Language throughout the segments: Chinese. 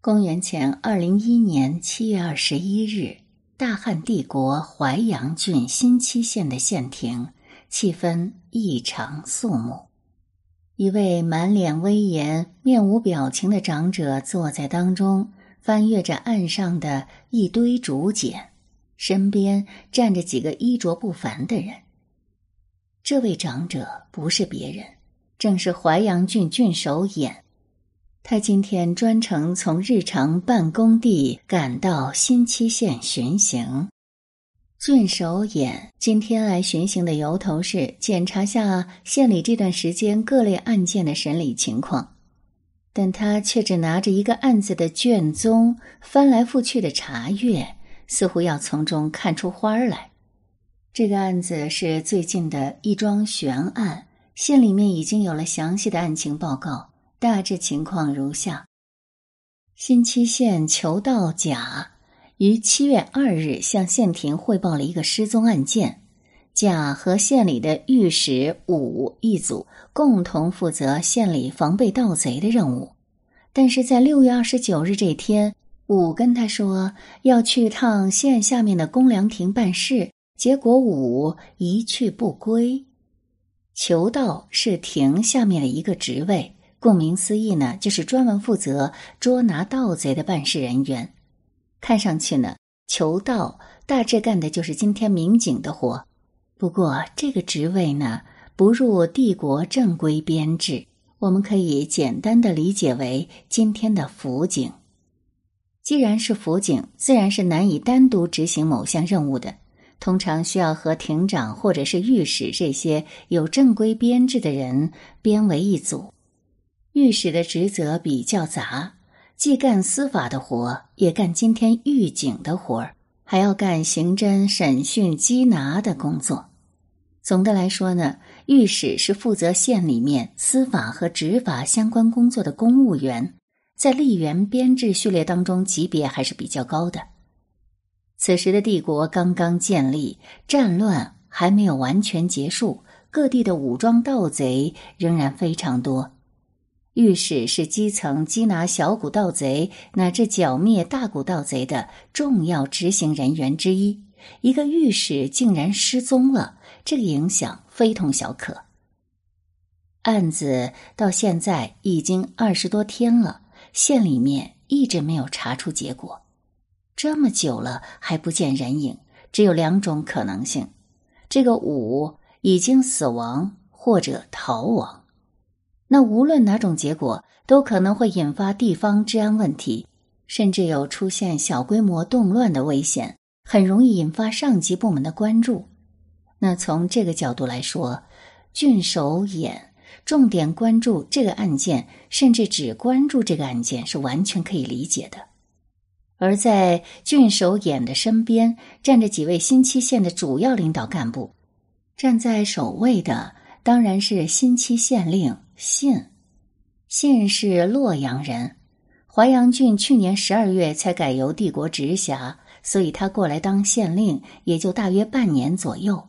公元前二零一年七月二十一日，大汉帝国淮阳郡新期县的县庭气氛异常肃穆。一位满脸威严、面无表情的长者坐在当中，翻阅着案上的一堆竹简，身边站着几个衣着不凡的人。这位长者不是别人，正是淮阳郡郡守尹。他今天专程从日常办公地赶到新七县巡行。郡守尹今天来巡行的由头是检查下县里这段时间各类案件的审理情况，但他却只拿着一个案子的卷宗翻来覆去的查阅，似乎要从中看出花儿来。这个案子是最近的一桩悬案，县里面已经有了详细的案情报告。大致情况如下：新期县求道甲于七月二日向县庭汇报了一个失踪案件。甲和县里的御史武一组共同负责县里防备盗贼的任务。但是在六月二十九日这天，武跟他说要去趟县下面的公粮亭办事，结果武一去不归。求道是亭下面的一个职位。顾名思义呢，就是专门负责捉拿盗贼的办事人员。看上去呢，求盗大致干的就是今天民警的活。不过这个职位呢，不入帝国正规编制，我们可以简单的理解为今天的辅警。既然是辅警，自然是难以单独执行某项任务的，通常需要和庭长或者是御史这些有正规编制的人编为一组。御史的职责比较杂，既干司法的活，也干今天狱警的活儿，还要干刑侦、审讯、缉拿的工作。总的来说呢，御史是负责县里面司法和执法相关工作的公务员，在吏员编制序列当中级别还是比较高的。此时的帝国刚刚建立，战乱还没有完全结束，各地的武装盗贼仍然非常多。御史是基层缉拿小股盗贼乃至剿灭大股盗贼的重要执行人员之一。一个御史竟然失踪了，这个影响非同小可。案子到现在已经二十多天了，县里面一直没有查出结果。这么久了还不见人影，只有两种可能性：这个武已经死亡，或者逃亡。那无论哪种结果，都可能会引发地方治安问题，甚至有出现小规模动乱的危险，很容易引发上级部门的关注。那从这个角度来说，郡守尹重点关注这个案件，甚至只关注这个案件，是完全可以理解的。而在郡守尹的身边站着几位新期县的主要领导干部，站在首位的当然是新期县令。信，信是洛阳人，淮阳郡去年十二月才改由帝国直辖，所以他过来当县令也就大约半年左右。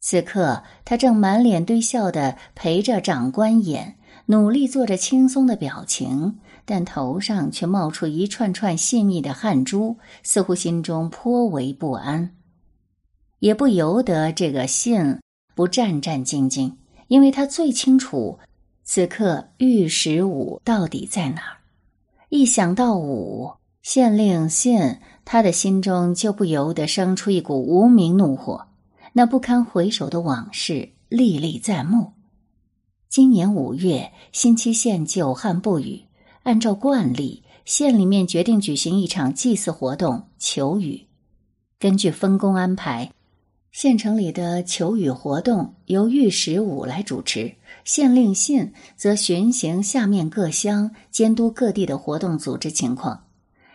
此刻他正满脸堆笑的陪着长官演，努力做着轻松的表情，但头上却冒出一串串细密的汗珠，似乎心中颇为不安，也不由得这个信不战战兢兢，因为他最清楚。此刻御史武到底在哪儿？一想到武县令信，他的心中就不由得生出一股无名怒火。那不堪回首的往事历历在目。今年五月，新期县久旱不雨，按照惯例，县里面决定举行一场祭祀活动求雨。根据分工安排。县城里的求雨活动由御史武来主持，县令信则巡行下面各乡，监督各地的活动组织情况。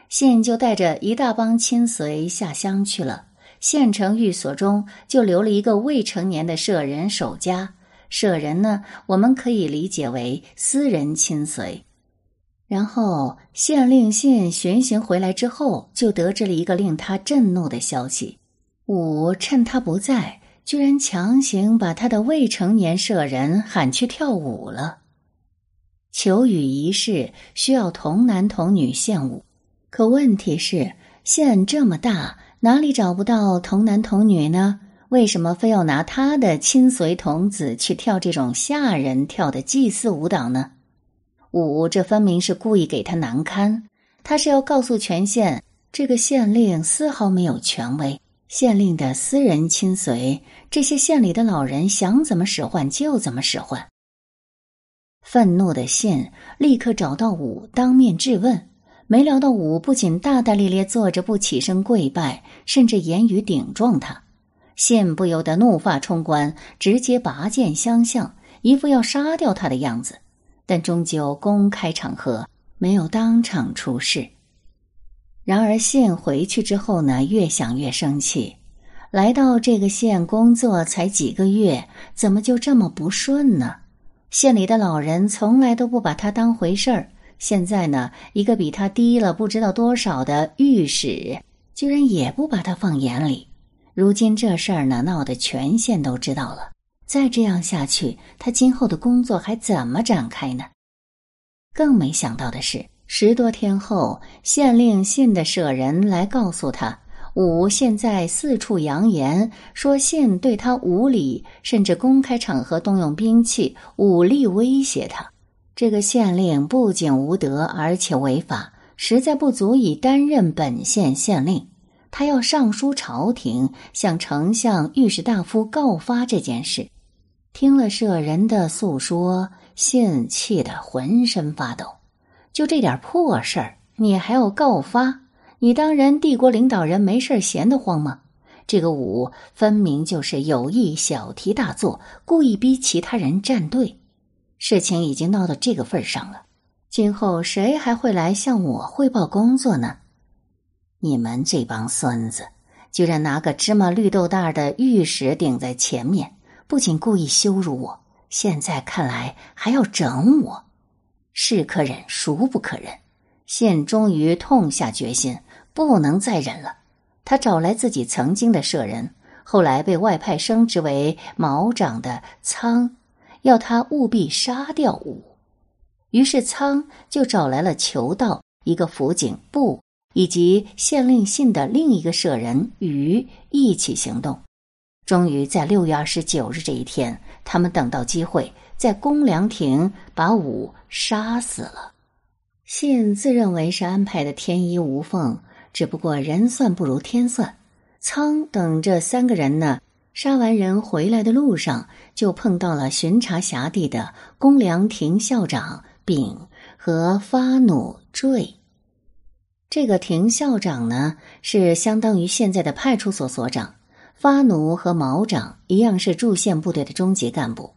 信就带着一大帮亲随下乡去了。县城寓所中就留了一个未成年的舍人守家。舍人呢，我们可以理解为私人亲随。然后县令信巡行回来之后，就得知了一个令他震怒的消息。武趁他不在，居然强行把他的未成年舍人喊去跳舞了。求雨一事需要童男童女献舞，可问题是县这么大，哪里找不到童男童女呢？为什么非要拿他的亲随童子去跳这种下人跳的祭祀舞蹈呢？五，这分明是故意给他难堪。他是要告诉全县，这个县令丝毫没有权威，县令的私人亲随，这些县里的老人想怎么使唤就怎么使唤。愤怒的信立刻找到武，当面质问。没料到武不仅大大咧咧坐着不起身跪拜，甚至言语顶撞他。信不由得怒发冲冠，直接拔剑相向，一副要杀掉他的样子。但终究公开场合，没有当场出事。然而信回去之后呢，越想越生气。来到这个县工作才几个月，怎么就这么不顺呢？县里的老人从来都不把他当回事儿，现在呢，一个比他低了不知道多少的御史，居然也不把他放眼里。如今这事儿呢，闹得全县都知道了。再这样下去，他今后的工作还怎么展开呢？更没想到的是，十多天后，县令信的舍人来告诉他，武现在四处扬言说信对他无礼，甚至公开场合动用兵器、武力威胁他。这个县令不仅无德，而且违法，实在不足以担任本县县令。他要上书朝廷，向丞相、御史大夫告发这件事。听了舍人的诉说，信气得浑身发抖。就这点破事儿，你还要告发？你当人帝国领导人没事闲得慌吗？这个武分明就是有意小题大做，故意逼其他人站队。事情已经闹到这个份上了，今后谁还会来向我汇报工作呢？你们这帮孙子，居然拿个芝麻绿豆大的玉石顶在前面！不仅故意羞辱我，现在看来还要整我，是可忍，孰不可忍？现终于痛下决心，不能再忍了。他找来自己曾经的舍人，后来被外派升职为毛长的仓，要他务必杀掉武。于是仓就找来了裘道、一个辅警部以及县令信的另一个舍人于一起行动。终于在六月二十九日这一天，他们等到机会，在公良亭把武杀死了。信自认为是安排的天衣无缝，只不过人算不如天算。仓等这三个人呢，杀完人回来的路上，就碰到了巡查辖地的公良亭校长丙和发弩坠。这个亭校长呢，是相当于现在的派出所所长。发奴和毛长一样是驻县部队的中级干部，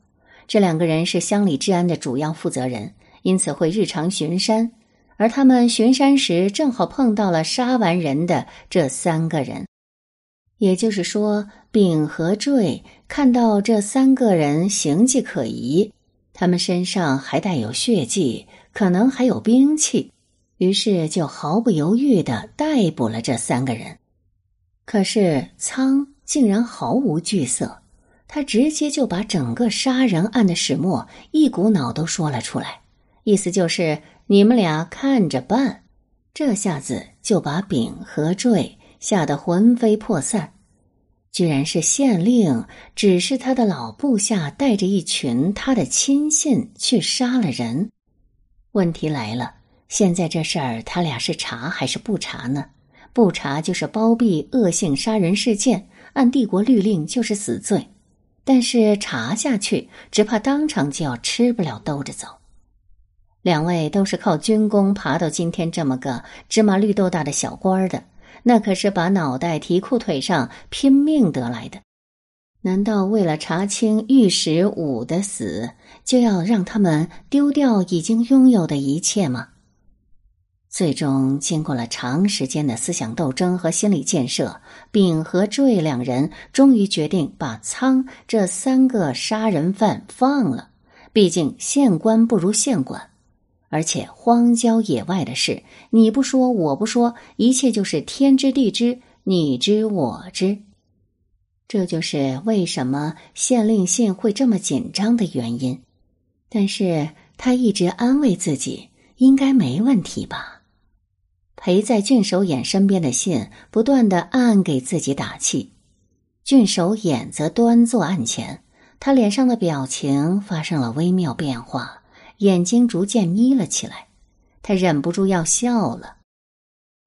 这两个人是乡里治安的主要负责人，因此会日常巡山。而他们巡山时，正好碰到了杀完人的这三个人。也就是说，丙和坠看到这三个人形迹可疑，他们身上还带有血迹，可能还有兵器，于是就毫不犹豫的逮捕了这三个人。可是仓。竟然毫无惧色，他直接就把整个杀人案的始末一股脑都说了出来，意思就是你们俩看着办。这下子就把丙和坠吓得魂飞魄散。居然是县令指示他的老部下带着一群他的亲信去杀了人。问题来了，现在这事儿他俩是查还是不查呢？不查就是包庇恶性杀人事件。按帝国律令就是死罪，但是查下去，只怕当场就要吃不了兜着走。两位都是靠军功爬到今天这么个芝麻绿豆大的小官的，那可是把脑袋提裤腿上拼命得来的。难道为了查清御史武的死，就要让他们丢掉已经拥有的一切吗？最终，经过了长时间的思想斗争和心理建设，丙和坠两人终于决定把仓这三个杀人犯放了。毕竟县官不如县管，而且荒郊野外的事，你不说我不说，一切就是天知地知，你知我知。这就是为什么县令信会这么紧张的原因。但是他一直安慰自己，应该没问题吧。陪在郡守眼身边的信不断的暗暗给自己打气，郡守眼则端坐案前，他脸上的表情发生了微妙变化，眼睛逐渐眯了起来，他忍不住要笑了。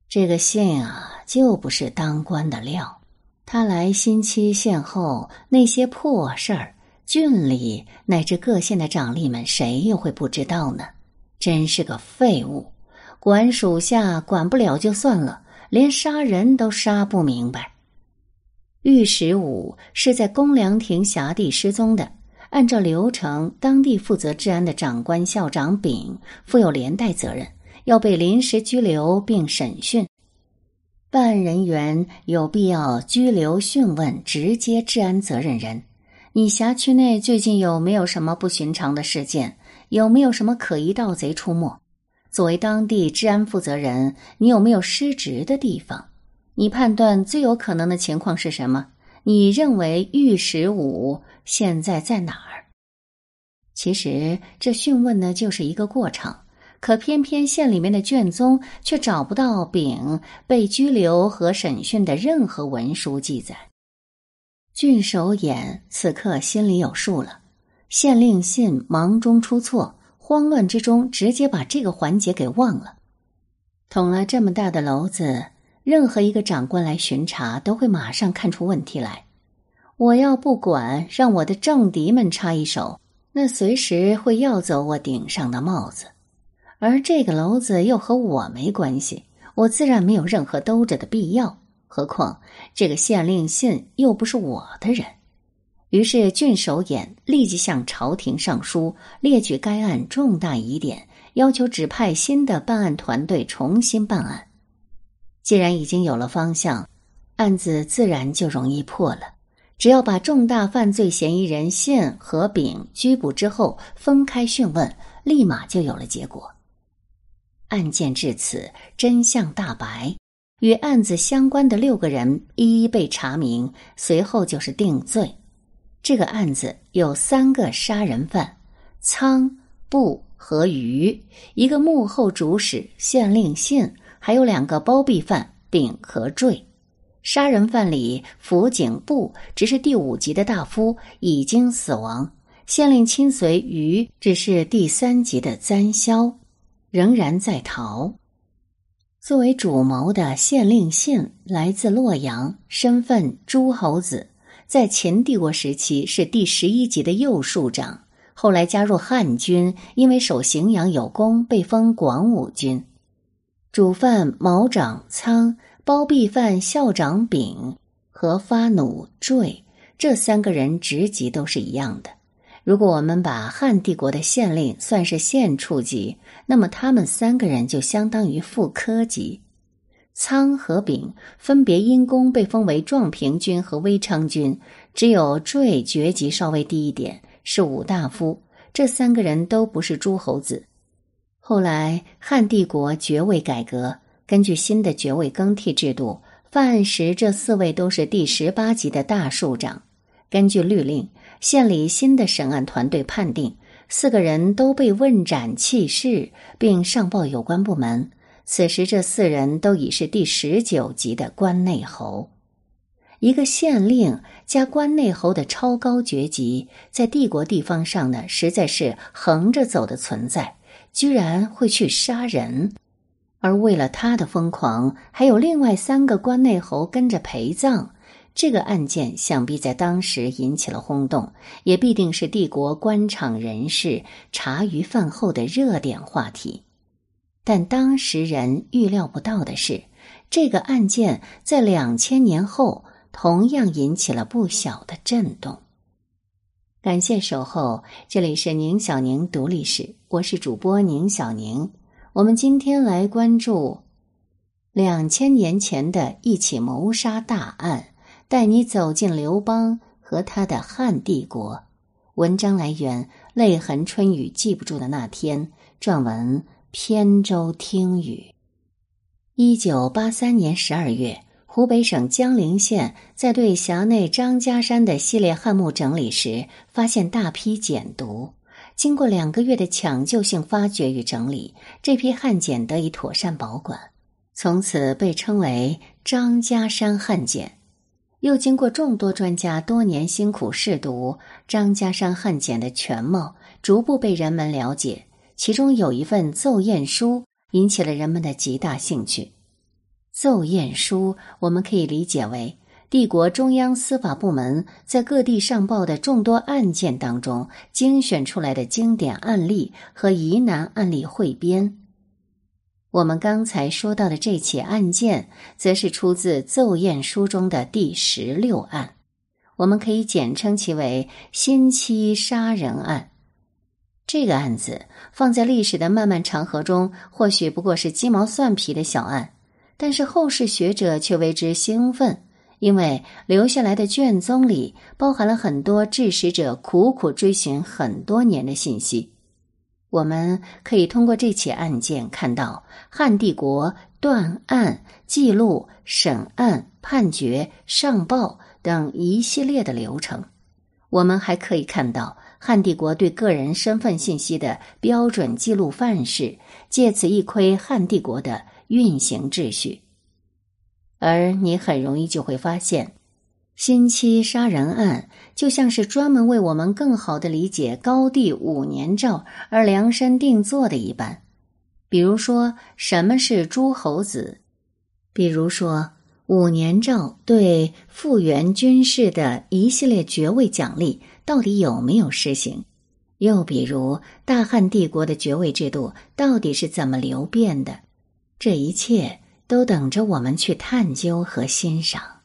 这个信啊，就不是当官的料。他来新期县后那些破事儿，郡里乃至各县的长吏们，谁又会不知道呢？真是个废物，管属下管不了就算了，连杀人都杀不明白。御史武是在公良亭辖地失踪的，按照流程，当地负责治安的长官校长丙负有连带责任，要被临时拘留并审讯。办案人员有必要拘留讯问直接治安责任人。你辖区内最近有没有什么不寻常的事件？有没有什么可疑盗贼出没？作为当地治安负责人，你有没有失职的地方？你判断最有可能的情况是什么？你认为御史武现在在哪儿？其实这讯问呢，就是一个过程。可偏偏县里面的卷宗却找不到丙被拘留和审讯的任何文书记载。郡守眼此刻心里有数了，县令信忙中出错，慌乱之中直接把这个环节给忘了。捅了这么大的篓子，任何一个长官来巡查都会马上看出问题来。我要不管，让我的政敌们插一手，那随时会要走我顶上的帽子。而这个篓子又和我没关系，我自然没有任何兜着的必要。何况这个县令信又不是我的人。于是郡守眼立即向朝廷上书，列举该案重大疑点，要求指派新的办案团队重新办案。既然已经有了方向，案子自然就容易破了。只要把重大犯罪嫌疑人信和丙拘捕之后，分开讯问，立马就有了结果。案件至此，真相大白，与案子相关的六个人一一被查明，随后就是定罪。这个案子有三个杀人犯：仓、布和鱼，一个幕后主使县令信，还有两个包庇犯丙和坠。杀人犯里，辅警部只是第五级的大夫，已经死亡；县令亲随鱼只是第三级的簪枭。仍然在逃。作为主谋的县令信来自洛阳，身份诸侯子，在秦帝国时期是第十一级的右庶长，后来加入汉军，因为守荥阳有功，被封广武军。主犯毛长仓、包庇犯校长丙和发弩坠这三个人职级都是一样的。如果我们把汉帝国的县令算是县处级，那么他们三个人就相当于副科级。仓和丙分别因功被封为壮平君和威昌君，只有坠爵级稍微低一点，是武大夫。这三个人都不是诸侯子。后来汉帝国爵位改革，根据新的爵位更替制度，犯案时这四位都是第十八级的大庶长。根据律令。县里新的审案团队判定，四个人都被问斩弃市，并上报有关部门。此时，这四人都已是第十九级的关内侯。一个县令加关内侯的超高爵级，在帝国地方上呢，实在是横着走的存在，居然会去杀人。而为了他的疯狂，还有另外三个关内侯跟着陪葬。这个案件想必在当时引起了轰动，也必定是帝国官场人士茶余饭后的热点话题。但当时人预料不到的是，这个案件在两千年后同样引起了不小的震动。感谢守候，这里是宁小宁读历史，我是主播宁小宁。我们今天来关注两千年前的一起谋杀大案。带你走进刘邦和他的汉帝国。文章来源：泪痕春雨记不住的那天。撰文：扁舟听雨。一九八三年十二月，湖北省江陵县在对辖内张家山的系列汉墓整理时，发现大批简牍。经过两个月的抢救性发掘与整理，这批汉简得以妥善保管，从此被称为张家山汉简。又经过众多专家多年辛苦试读，张家山汉简的全貌逐步被人们了解。其中有一份奏验书引起了人们的极大兴趣。奏验书我们可以理解为。帝国中央司法部门在各地上报的众多案件当中精选出来的经典案例和疑难案例汇编。我们刚才说到的这起案件，则是出自奏验书中的第十六案，我们可以简称其为“新妻杀人案”。这个案子放在历史的漫漫长河中，或许不过是鸡毛蒜皮的小案，但是后世学者却为之兴奋。因为留下来的卷宗里包含了很多致使者苦苦追寻很多年的信息，我们可以通过这起案件看到汉帝国断案、记录、审案、判决、上报等一系列的流程。我们还可以看到汉帝国对个人身份信息的标准记录范式，借此一窥汉帝国的运行秩序。而你很容易就会发现，新妻杀人案就像是专门为我们更好的理解高帝五年诏而量身定做的一般。比如说，什么是诸侯子？比如说，五年诏对复原军事的一系列爵位奖励到底有没有实行？又比如，大汉帝国的爵位制度到底是怎么流变的？这一切。都等着我们去探究和欣赏。